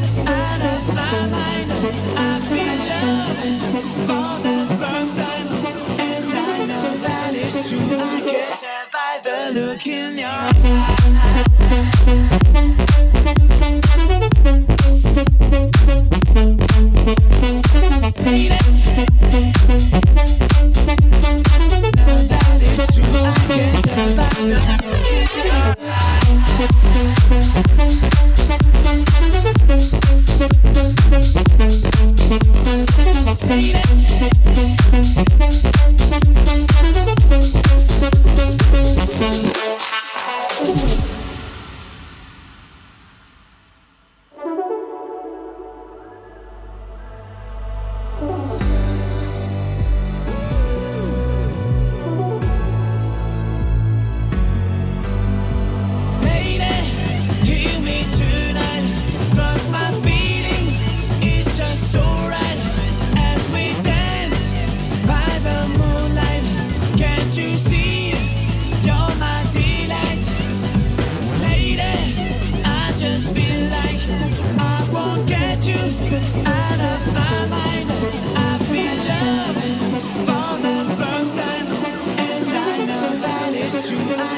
I?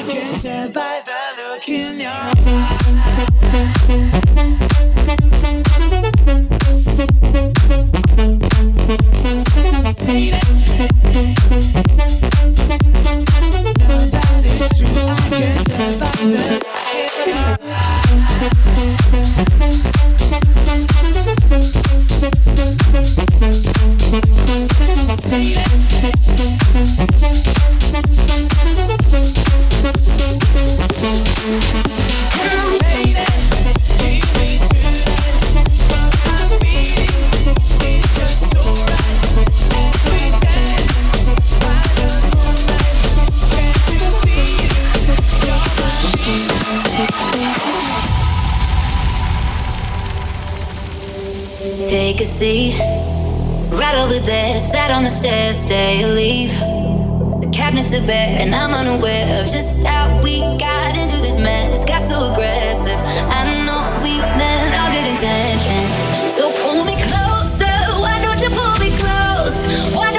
I can tell by the look in your eyes. The cabinets are bare, and I'm unaware of just how we got into this mess. Got so aggressive. I know we meant all good intentions. So pull me closer. Why don't you pull me close? Why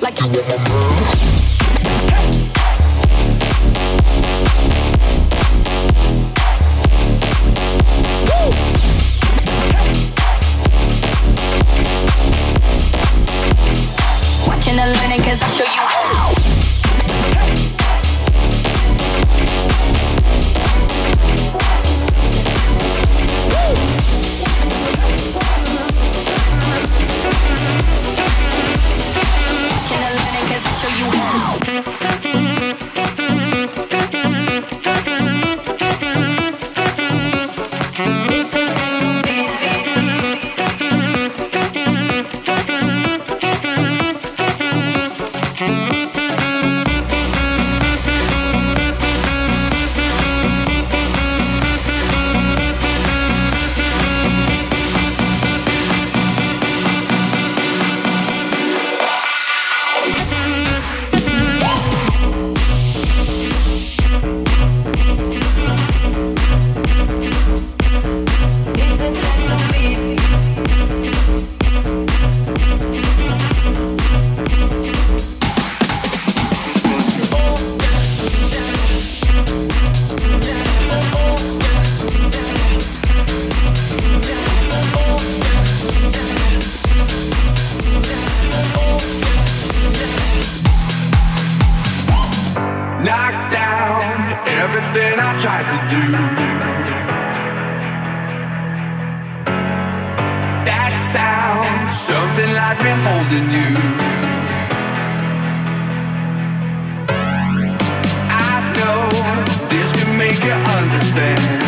like you you understand.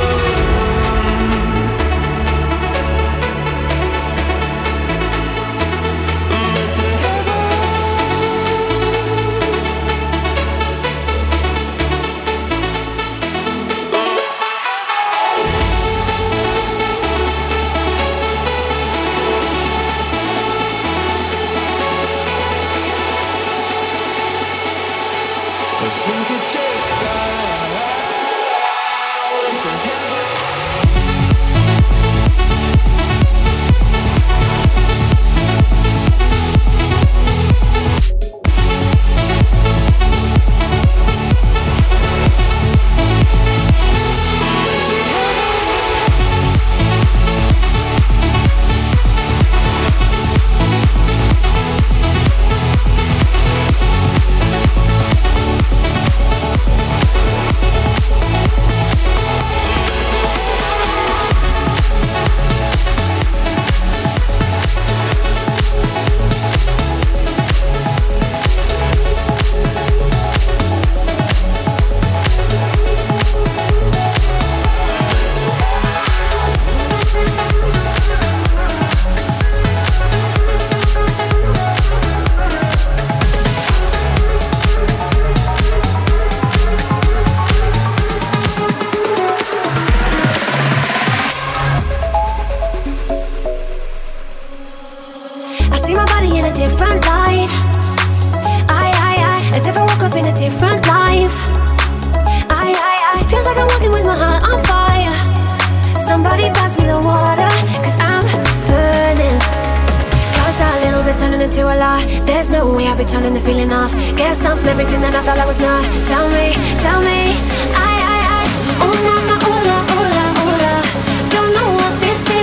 turning into a lie. There's no way I'll be turning the feeling off. Guess I'm everything that I thought I was not. Tell me, tell me, I, I, I. Ooh, mama, ooh, la, ooh, la, ooh, la. Don't know what this is.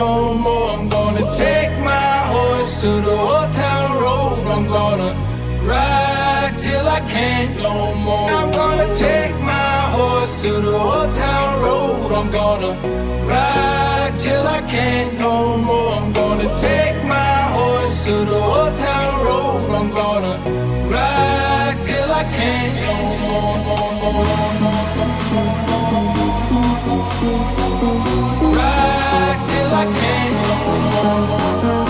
no more. I'm gonna take my horse to the old town road. I'm gonna ride till I can't no more. I'm gonna take my horse to the old town road. I'm gonna ride till I can't no more. I'm gonna take I can't.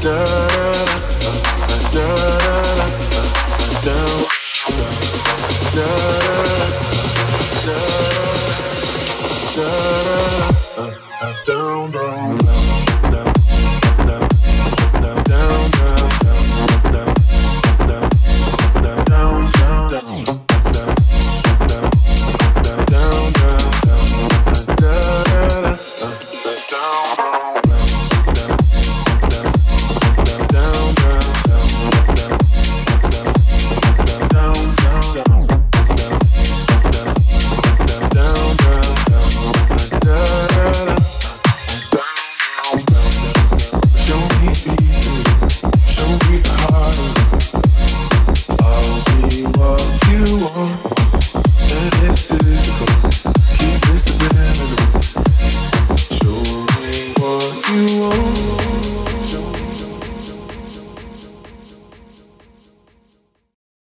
down, down,